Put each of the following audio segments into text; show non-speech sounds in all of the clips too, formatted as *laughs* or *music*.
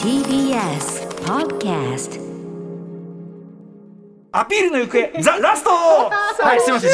TBS Podcast アピールの行方 *laughs* ザラスト。*laughs* はいすいません。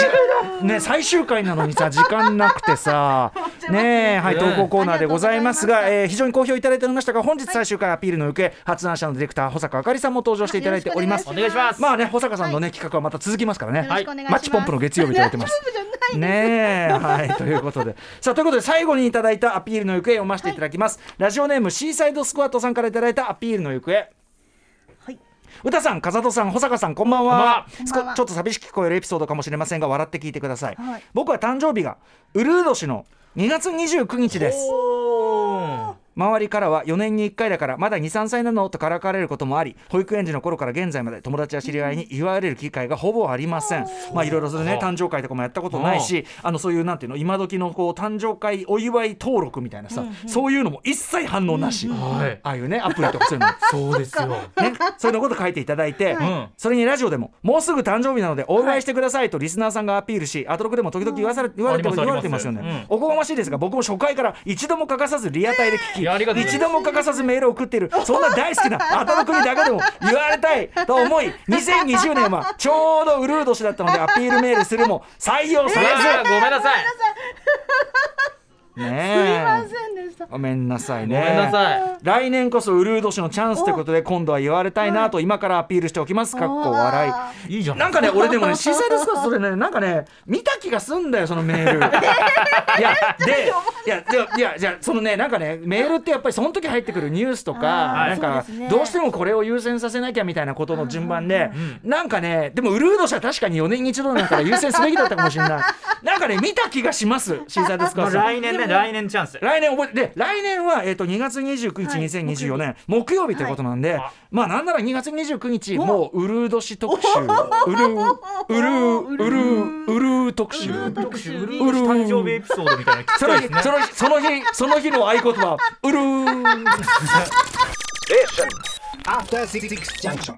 じね最終回なのにさ時間なくてさねえはい投稿コーナーでございますが、えー非常に好評いただいておりましたが本日最終回アピールの行方発案者のディレクター保坂あかりさんも登場していただいております。お願いします。まあね保坂さんのね企画はまた続きますからね。よろしくお願い。マッチポンプの月曜日いただいてます。*laughs* ねえはいということで。さあということで最後にいただいたアピールの行方を読ませていただきます、ラジオネームシーサイドスクワットさんからいただいたアピールの行方。はい。歌さん、風戸さん、保坂さん、こんばんは。ちょっと寂しく聞こえるエピソードかもしれませんが、笑って聞いてください。はい。僕は誕生日がウルー年の2月29日です。周りからは4年に1回だからまだ23歳なのとからかわれることもあり保育園児の頃から現在まで友達や知り合いに言われる機会がほぼありません。まあいろいろそれね誕生会とかもやったことないしあのそういうなんていうの今時のこう誕生会お祝い登録みたいなさ、そういうのも一切反応なし、はい。ああいうねアプリとかそういうの。そうですよ。ね、それのこと書いていただいて、ん。それにラジオでももうすぐ誕生日なのでお祝いしてくださいとリスナーさんがアピールし、アトロクでも時々言わされ言われてます言われてますよね、おこがましいですが僕も初回から一度も欠かさずリアタイで聞いやありがとうき一度も欠かさずメールを送っている。そんな大好きなアトロクにだけでも言われたい *laughs* と思い2020年はちょうどウルー年だったのでアピールメールするも採用されず、ごめんなさい。ねごめんなさいね。ごめんなさい。来年こそウルー年のチャンスということで今度は言われたいなと今からアピールしておきます。かっこ笑い。いいじゃんなんかね俺でもねシーサイドスクワットそれね。なんかね見た気がすんだよそのメール。*laughs* いやでいやいやじゃあそのねなんかねメールってやっぱりその時入ってくるニュースとかなんかどうしてもこれを優先させなきゃみたいなことの順番でなんかねでもウルー年は確かに4年に一度なんから優先すべきだったかもしれないなんかね見た気がします *laughs* シーサイドスクワットさん来年ね来年チャンス。来年覚えてで来年は、えー、と2月29日、はい。2024年木曜日ということなんで、はい。まあなんなら2月29日もうウルー年特集。*laughs* ウルーウルーウルー。ウルー特集。特集。ウルー年誕生日エピソードみたいなその日その日その日その日の合言葉。ウルー。*laughs* After Six Junction.